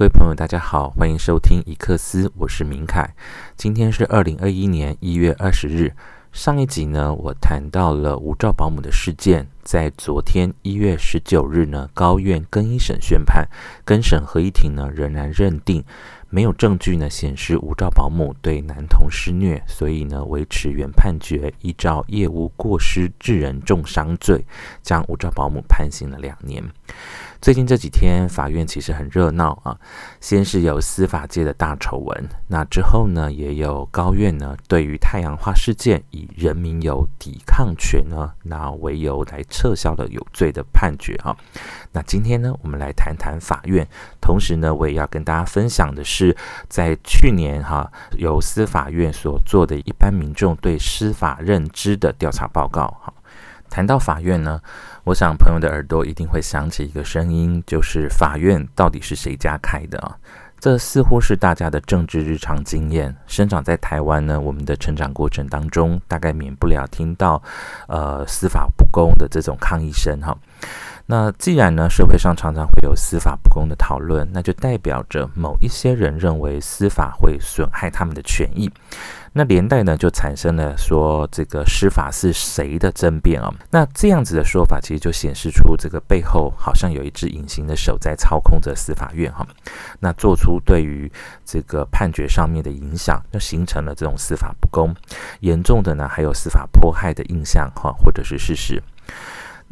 各位朋友，大家好，欢迎收听一克斯，我是明凯。今天是二零二一年一月二十日。上一集呢，我谈到了无照保姆的事件。在昨天一月十九日呢，高院更一审宣判，更审合议庭呢仍然认定没有证据呢显示无照保姆对男童施虐，所以呢维持原判决，依照业务过失致人重伤罪，将无照保姆判刑了两年。最近这几天，法院其实很热闹啊。先是有司法界的大丑闻，那之后呢，也有高院呢对于太阳花事件以人民有抵抗权呢，那为由来撤销了有罪的判决啊。那今天呢，我们来谈谈法院，同时呢，我也要跟大家分享的是，在去年哈由司法院所做的一般民众对司法认知的调查报告哈。谈到法院呢，我想朋友的耳朵一定会响起一个声音，就是法院到底是谁家开的啊？这似乎是大家的政治日常经验。生长在台湾呢，我们的成长过程当中，大概免不了听到呃司法不公的这种抗议声哈。那既然呢，社会上常常会有司法不公的讨论，那就代表着某一些人认为司法会损害他们的权益。那连带呢，就产生了说这个司法是谁的争辩啊？那这样子的说法，其实就显示出这个背后好像有一只隐形的手在操控着司法院哈。那做出对于这个判决上面的影响，就形成了这种司法不公，严重的呢还有司法迫害的印象哈，或者是事实。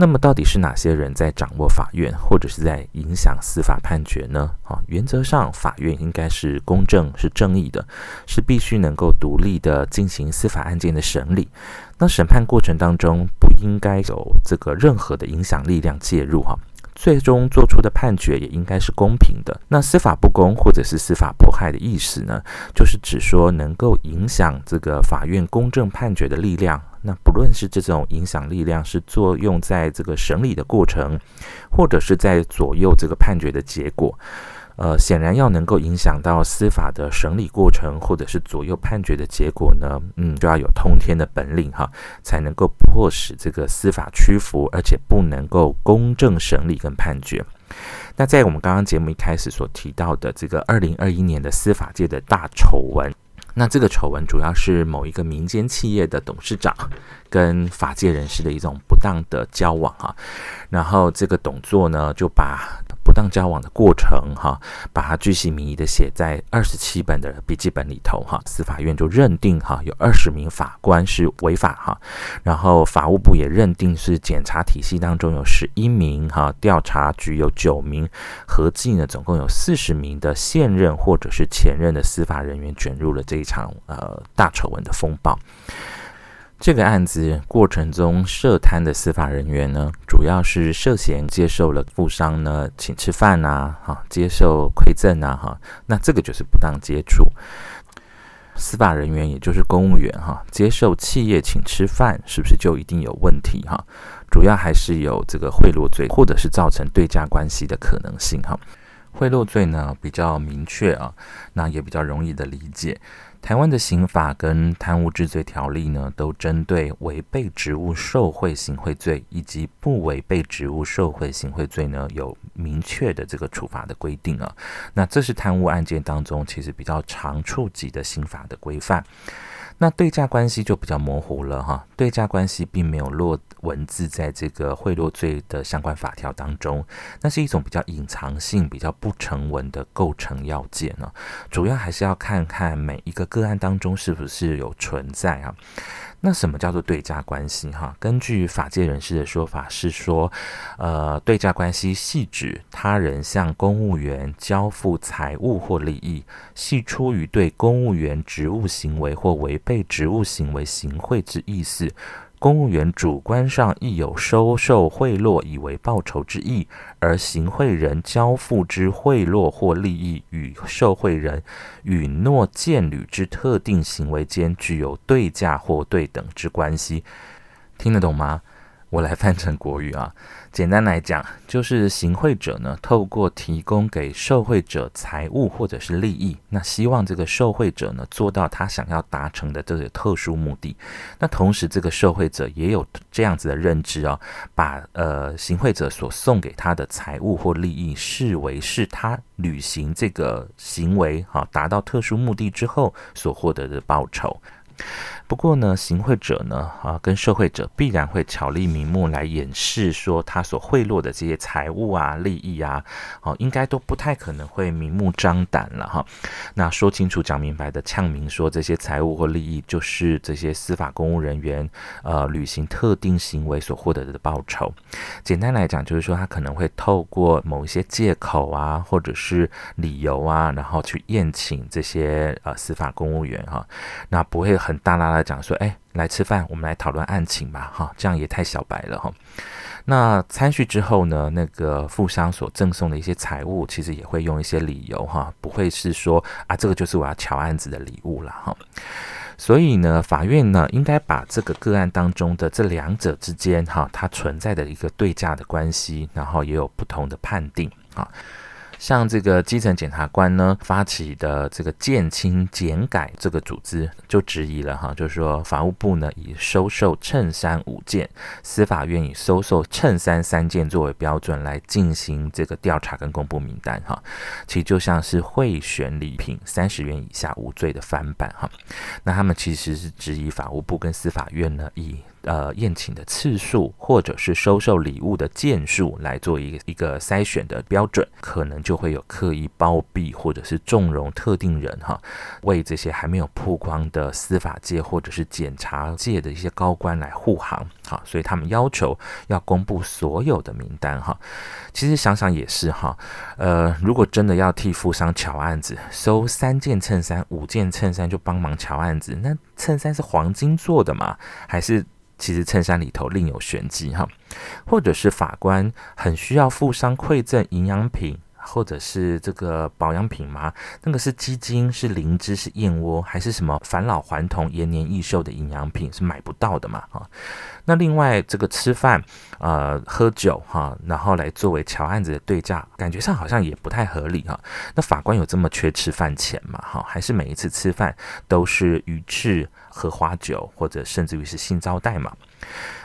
那么到底是哪些人在掌握法院，或者是在影响司法判决呢？啊，原则上法院应该是公正、是正义的，是必须能够独立的进行司法案件的审理。那审判过程当中不应该有这个任何的影响力量介入哈。最终做出的判决也应该是公平的。那司法不公或者是司法迫害的意思呢，就是指说能够影响这个法院公正判决的力量。那不论是这种影响力量是作用在这个审理的过程，或者是在左右这个判决的结果。呃，显然要能够影响到司法的审理过程，或者是左右判决的结果呢，嗯，就要有通天的本领哈，才能够迫使这个司法屈服，而且不能够公正审理跟判决。那在我们刚刚节目一开始所提到的这个二零二一年的司法界的大丑闻。那这个丑闻主要是某一个民间企业的董事长跟法界人士的一种不当的交往哈，然后这个董座呢就把不当交往的过程哈，把它巨细名义的写在二十七本的笔记本里头哈，司法院就认定哈有二十名法官是违法哈，然后法务部也认定是检察体系当中有十一名哈，调查局有九名，合计呢总共有四十名的现任或者是前任的司法人员卷入了这一。场呃大丑闻的风暴，这个案子过程中涉贪的司法人员呢，主要是涉嫌接受了富商呢请吃饭呐，哈，接受馈赠啊，哈，那这个就是不当接触。司法人员也就是公务员哈，接受企业请吃饭，是不是就一定有问题哈？主要还是有这个贿赂罪，或者是造成对价关系的可能性哈。贿赂罪呢比较明确啊，那也比较容易的理解。台湾的刑法跟贪污治罪条例呢，都针对违背职务受贿行贿罪以及不违背职务受贿行贿罪呢，有明确的这个处罚的规定啊。那这是贪污案件当中其实比较常触及的刑法的规范。那对价关系就比较模糊了哈，对价关系并没有落文字在这个贿赂罪的相关法条当中，那是一种比较隐藏性、比较不成文的构成要件呢。主要还是要看看每一个个案当中是不是有存在啊。那什么叫做对价关系？哈，根据法界人士的说法是说，呃，对价关系系指他人向公务员交付财物或利益，系出于对公务员职务行为或违背职务行为行贿之意思。公务员主观上亦有收受贿赂以为报酬之意，而行贿人交付之贿赂或利益与受贿人允诺见履之特定行为间具有对价或对等之关系，听得懂吗？我来翻成国语啊。简单来讲，就是行贿者呢，透过提供给受贿者财物或者是利益，那希望这个受贿者呢做到他想要达成的这个特殊目的。那同时，这个受贿者也有这样子的认知啊，把呃行贿者所送给他的财物或利益视为是他履行这个行为哈，达到特殊目的之后所获得的报酬。不过呢，行贿者呢，啊，跟受贿者必然会巧立名目来掩饰，说他所贿赂的这些财物啊、利益啊，哦，应该都不太可能会明目张胆了哈。那说清楚、讲明白的呛明说，这些财物或利益就是这些司法公务人员呃履行特定行为所获得的报酬。简单来讲，就是说他可能会透过某一些借口啊，或者是理由啊，然后去宴请这些呃司法公务员哈，那不会很大啦拉。讲说，哎，来吃饭，我们来讨论案情吧，哈，这样也太小白了，哈。那参叙之后呢，那个富商所赠送的一些财物，其实也会用一些理由，哈，不会是说啊，这个就是我要瞧案子的礼物了，哈。所以呢，法院呢，应该把这个个案当中的这两者之间，哈，它存在的一个对价的关系，然后也有不同的判定，啊。像这个基层检察官呢发起的这个建清检改这个组织就质疑了哈，就是说法务部呢以收受衬衫五件，司法院以收受衬衫三件作为标准来进行这个调查跟公布名单哈，其实就像是贿选礼品三十元以下无罪的翻版哈，那他们其实是质疑法务部跟司法院呢以。呃，宴请的次数，或者是收受礼物的件数，来做一个一个筛选的标准，可能就会有刻意包庇或者是纵容特定人哈，为这些还没有曝光的司法界或者是检察界的一些高官来护航，哈，所以他们要求要公布所有的名单哈。其实想想也是哈，呃，如果真的要替富商瞧案子，收三件衬衫、五件衬衫就帮忙瞧案子，那衬衫是黄金做的吗？还是？其实衬衫里头另有玄机哈，或者是法官很需要富商馈赠营养品。或者是这个保养品吗？那个是鸡精，是灵芝，是燕窝，还是什么返老还童、延年益寿的营养品？是买不到的嘛？哈，那另外这个吃饭、呃喝酒哈，然后来作为乔案子的对价，感觉上好像也不太合理哈。那法官有这么缺吃饭钱吗？哈，还是每一次吃饭都是鱼翅、喝花酒，或者甚至于是性招待嘛？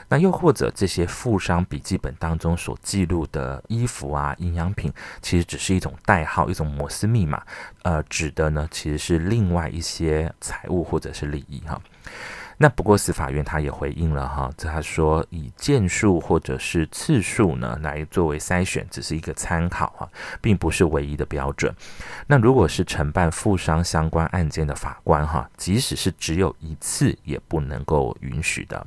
那又或者这些富商笔记本当中所记录的衣服啊、营养品，其实只是一种代号、一种摩斯密码，呃，指的呢其实是另外一些财物或者是利益哈。那不过司法院他也回应了哈，他说以件数或者是次数呢来作为筛选，只是一个参考哈，并不是唯一的标准。那如果是承办富商相关案件的法官哈，即使是只有一次，也不能够允许的。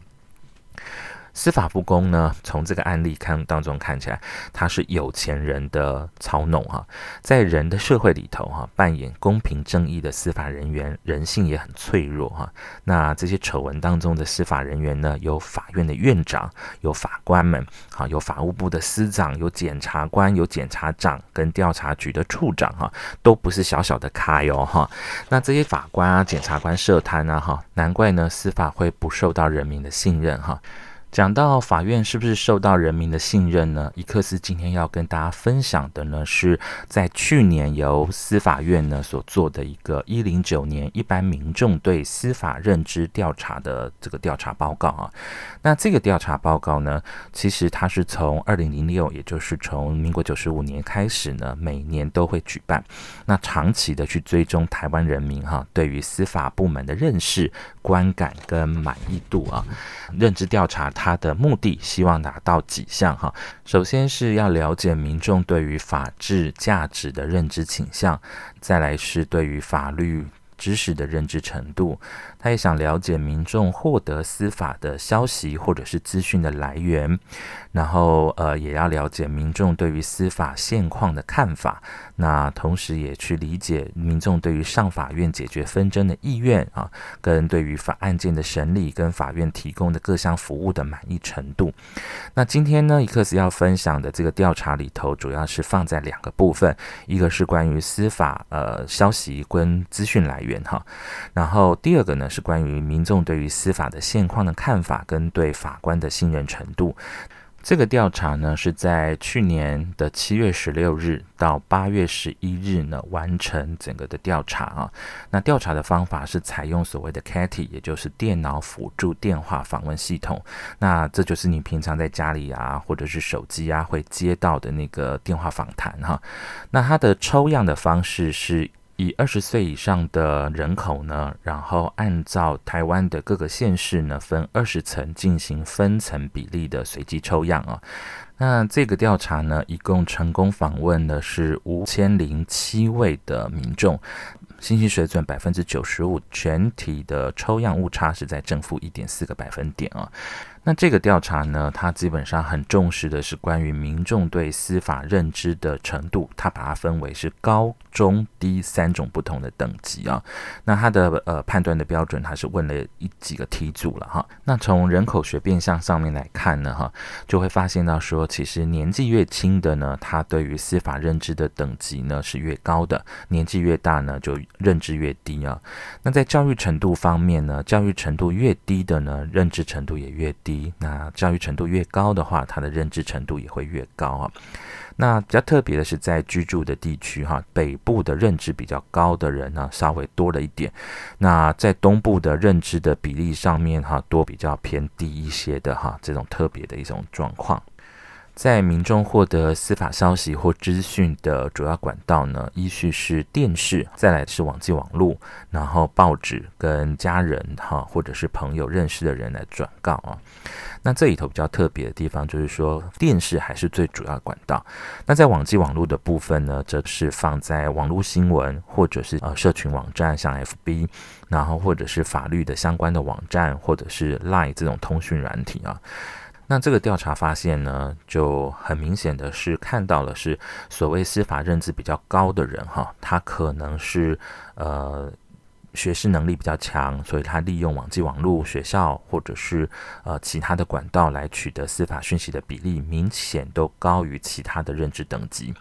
司法不公呢？从这个案例看当中看起来，他是有钱人的操弄哈，在人的社会里头哈，扮演公平正义的司法人员，人性也很脆弱哈。那这些丑闻当中的司法人员呢，有法院的院长，有法官们，哈，有法务部的司长，有检察官，有检察长跟调查局的处长哈，都不是小小的咖哟哈。那这些法官啊、检察官涉贪啊哈，难怪呢，司法会不受到人民的信任哈。讲到法院是不是受到人民的信任呢？伊克斯今天要跟大家分享的呢，是在去年由司法院呢所做的一个一零九年一般民众对司法认知调查的这个调查报告啊。那这个调查报告呢，其实它是从二零零六，也就是从民国九十五年开始呢，每年都会举办，那长期的去追踪台湾人民哈对于司法部门的认识、观感跟满意度啊，认知调查。他的目的希望达到几项哈，首先是要了解民众对于法治价值的认知倾向，再来是对于法律。知识的认知程度，他也想了解民众获得司法的消息或者是资讯的来源，然后呃也要了解民众对于司法现况的看法，那同时也去理解民众对于上法院解决纷争的意愿啊，跟对于法案件的审理跟法院提供的各项服务的满意程度。那今天呢，伊克斯要分享的这个调查里头，主要是放在两个部分，一个是关于司法呃消息跟资讯来源。源哈。然后第二个呢是关于民众对于司法的现况的看法跟对法官的信任程度。这个调查呢是在去年的七月十六日到八月十一日呢完成整个的调查啊。那调查的方法是采用所谓的 CATI，也就是电脑辅助电话访问系统。那这就是你平常在家里啊，或者是手机啊会接到的那个电话访谈哈。那它的抽样的方式是。以二十岁以上的人口呢，然后按照台湾的各个县市呢，分二十层进行分层比例的随机抽样啊。那这个调查呢，一共成功访问的是五千零七位的民众，信息水准百分之九十五，全体的抽样误差是在正负一点四个百分点啊。那这个调查呢，它基本上很重视的是关于民众对司法认知的程度，它把它分为是高中低三种不同的等级啊。那它的呃判断的标准，它是问了一几个题组了哈。那从人口学变相上面来看呢，哈，就会发现到说，其实年纪越轻的呢，他对于司法认知的等级呢是越高的；年纪越大呢，就认知越低啊。那在教育程度方面呢，教育程度越低的呢，认知程度也越低。那教育程度越高的话，他的认知程度也会越高啊。那比较特别的是，在居住的地区哈，北部的认知比较高的人呢，稍微多了一点。那在东部的认知的比例上面哈，多比较偏低一些的哈，这种特别的一种状况。在民众获得司法消息或资讯的主要管道呢，依序是电视，再来是网际网络，然后报纸跟家人哈或者是朋友认识的人来转告啊。那这里头比较特别的地方就是说，电视还是最主要管道。那在网际网络的部分呢，则是放在网络新闻或者是呃社群网站，像 FB，然后或者是法律的相关的网站，或者是 Line 这种通讯软体啊。那这个调查发现呢，就很明显的是看到了是所谓司法认知比较高的人哈，他可能是呃学识能力比较强，所以他利用网际网络、学校或者是呃其他的管道来取得司法讯息的比例，明显都高于其他的认知等级。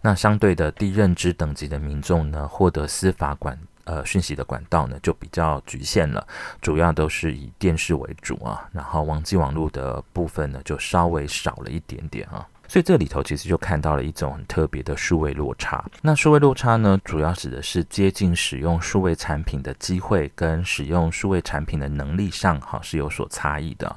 那相对的低认知等级的民众呢，获得司法管。呃，讯息的管道呢就比较局限了，主要都是以电视为主啊，然后网际网络的部分呢就稍微少了一点点啊，所以这里头其实就看到了一种很特别的数位落差。那数位落差呢，主要指的是接近使用数位产品的机会跟使用数位产品的能力上，哈是有所差异的。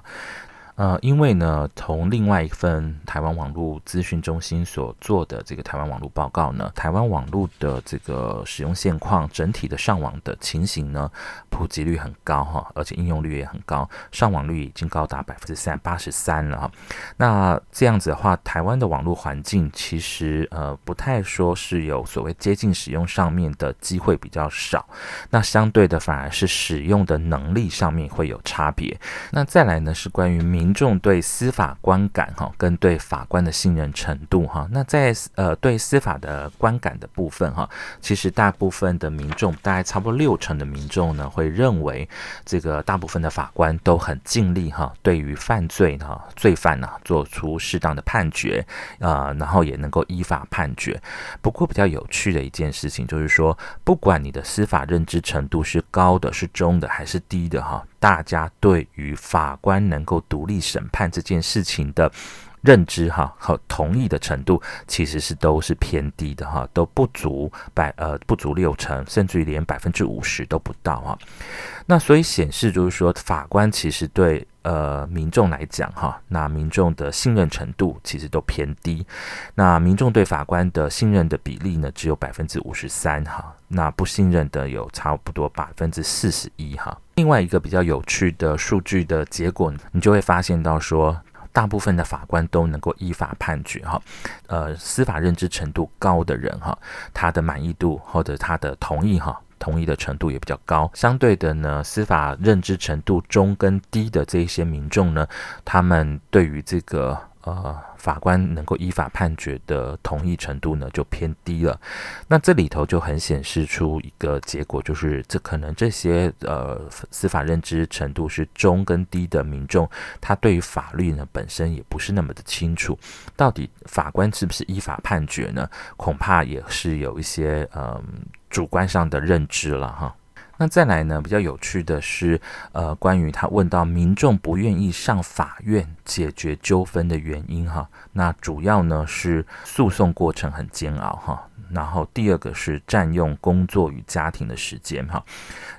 呃，因为呢，从另外一份台湾网络资讯中心所做的这个台湾网络报告呢，台湾网络的这个使用现况，整体的上网的情形呢，普及率很高哈，而且应用率也很高，上网率已经高达百分之三八十三了哈。那这样子的话，台湾的网络环境其实呃不太说是有所谓接近使用上面的机会比较少，那相对的反而是使用的能力上面会有差别。那再来呢是关于民民众对司法观感哈，跟对法官的信任程度哈，那在呃对司法的观感的部分哈，其实大部分的民众，大概差不多六成的民众呢，会认为这个大部分的法官都很尽力哈，对于犯罪哈罪犯呢做出适当的判决啊，然后也能够依法判决。不过比较有趣的一件事情就是说，不管你的司法认知程度是高的、是中的还是低的哈。大家对于法官能够独立审判这件事情的认知哈和同意的程度，其实是都是偏低的哈，都不足百呃不足六成，甚至于连百分之五十都不到啊。那所以显示就是说，法官其实对呃民众来讲哈，那民众的信任程度其实都偏低。那民众对法官的信任的比例呢，只有百分之五十三哈，那不信任的有差不多百分之四十一哈。另外一个比较有趣的数据的结果，你就会发现到说，大部分的法官都能够依法判决哈，呃，司法认知程度高的人哈，他的满意度或者他的同意哈，同意的程度也比较高。相对的呢，司法认知程度中跟低的这一些民众呢，他们对于这个呃法官能够依法判决的同意程度呢就偏低了。那这里头就很显示出一个结果，就是这可能这些呃司法认知程度是中跟低的民众，他对于法律呢本身也不是那么的清楚，到底法官是不是依法判决呢？恐怕也是有一些嗯主观上的认知了哈。那再来呢？比较有趣的是，呃，关于他问到民众不愿意上法院解决纠纷的原因哈，那主要呢是诉讼过程很煎熬哈。然后第二个是占用工作与家庭的时间哈，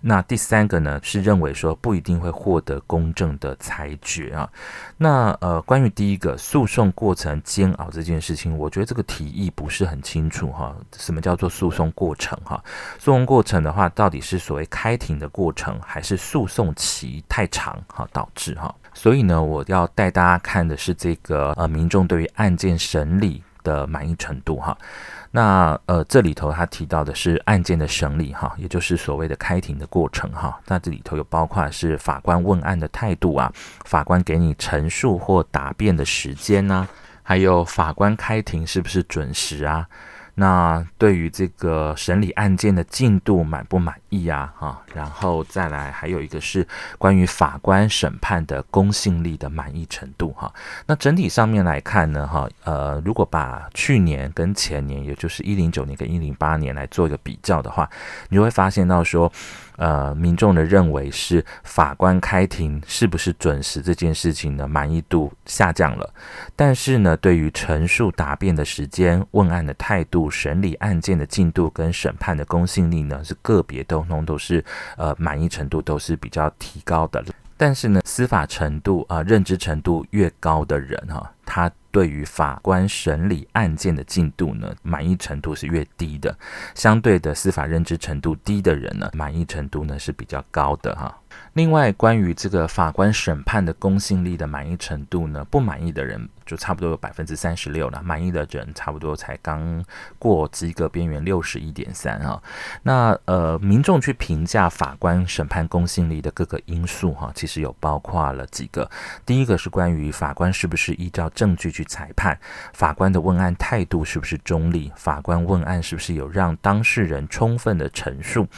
那第三个呢是认为说不一定会获得公正的裁决啊。那呃，关于第一个诉讼过程煎熬这件事情，我觉得这个提议不是很清楚哈。什么叫做诉讼过程哈？诉讼过程的话，到底是所谓开庭的过程，还是诉讼期太长哈导致哈？所以呢，我要带大家看的是这个呃民众对于案件审理的满意程度哈。那呃，这里头他提到的是案件的审理哈，也就是所谓的开庭的过程哈。那这里头有包括是法官问案的态度啊，法官给你陈述或答辩的时间呢，还有法官开庭是不是准时啊？那对于这个审理案件的进度满不满意啊？哈，然后再来还有一个是关于法官审判的公信力的满意程度哈。那整体上面来看呢，哈，呃，如果把去年跟前年，也就是一零九年跟一零八年来做一个比较的话，你就会发现到说。呃，民众的认为是法官开庭是不是准时这件事情呢，满意度下降了。但是呢，对于陈述答辩的时间、问案的态度、审理案件的进度跟审判的公信力呢，是个别都通都是呃满意程度都是比较提高的。但是呢，司法程度啊，认知程度越高的人哈，他。对于法官审理案件的进度呢，满意程度是越低的。相对的，司法认知程度低的人呢，满意程度呢是比较高的哈。另外，关于这个法官审判的公信力的满意程度呢，不满意的人就差不多有百分之三十六了，满意的人差不多才刚过及格边缘六十一点三啊。那呃，民众去评价法官审判公信力的各个因素哈，其实有包括了几个。第一个是关于法官是不是依照证据去裁判，法官的问案态度是不是中立，法官问案是不是有让当事人充分的陈述，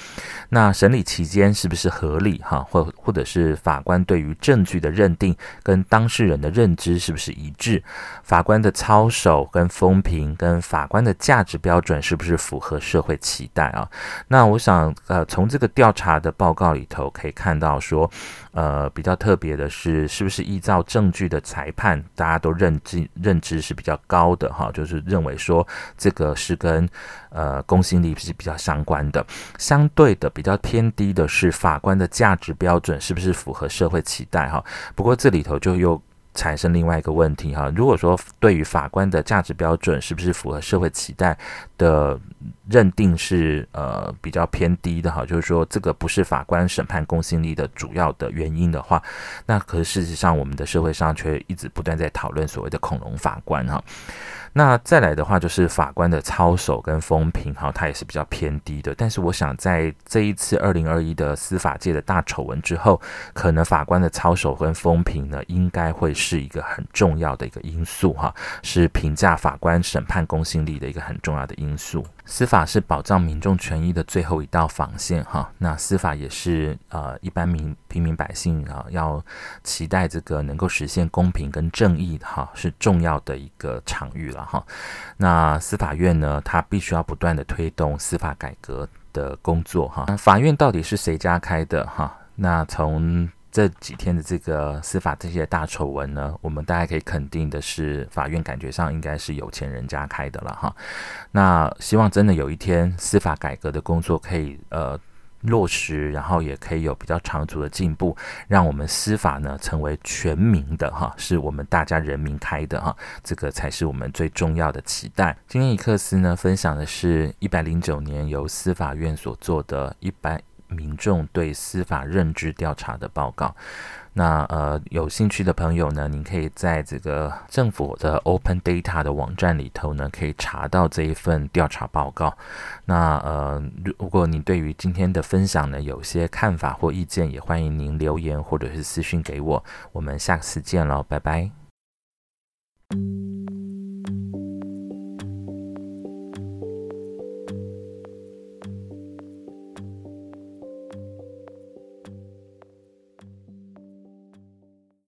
那审理期间是不是合理哈？或或者是法官对于证据的认定跟当事人的认知是不是一致？法官的操守跟风评跟法官的价值标准是不是符合社会期待啊？那我想呃，从这个调查的报告里头可以看到说，呃，比较特别的是，是不是依照证据的裁判，大家都认知认知是比较高的哈？就是认为说这个是跟呃公信力是比较相关的。相对的比较偏低的是法官的价值。标准是不是符合社会期待？哈，不过这里头就又产生另外一个问题哈。如果说对于法官的价值标准是不是符合社会期待的认定是呃比较偏低的哈，就是说这个不是法官审判公信力的主要的原因的话，那可是事实上我们的社会上却一直不断在讨论所谓的恐龙法官哈。那再来的话，就是法官的操守跟风评，哈，它也是比较偏低的。但是我想，在这一次二零二一的司法界的大丑闻之后，可能法官的操守跟风评呢，应该会是一个很重要的一个因素，哈，是评价法官审判公信力的一个很重要的因因素。司法是保障民众权益的最后一道防线，哈。那司法也是呃一般民平民百姓啊要期待这个能够实现公平跟正义，哈，是重要的一个场域了，哈。那司法院呢，它必须要不断的推动司法改革的工作，哈。法院到底是谁家开的，哈？那从这几天的这个司法这些大丑闻呢，我们大家可以肯定的是，法院感觉上应该是有钱人家开的了哈。那希望真的有一天司法改革的工作可以呃落实，然后也可以有比较长足的进步，让我们司法呢成为全民的哈，是我们大家人民开的哈，这个才是我们最重要的期待。今天一克斯呢分享的是一百零九年由司法院所做的一百。民众对司法认知调查的报告，那呃有兴趣的朋友呢，您可以在这个政府的 Open Data 的网站里头呢，可以查到这一份调查报告。那呃，如果你对于今天的分享呢，有些看法或意见，也欢迎您留言或者是私信给我。我们下次见喽，拜拜。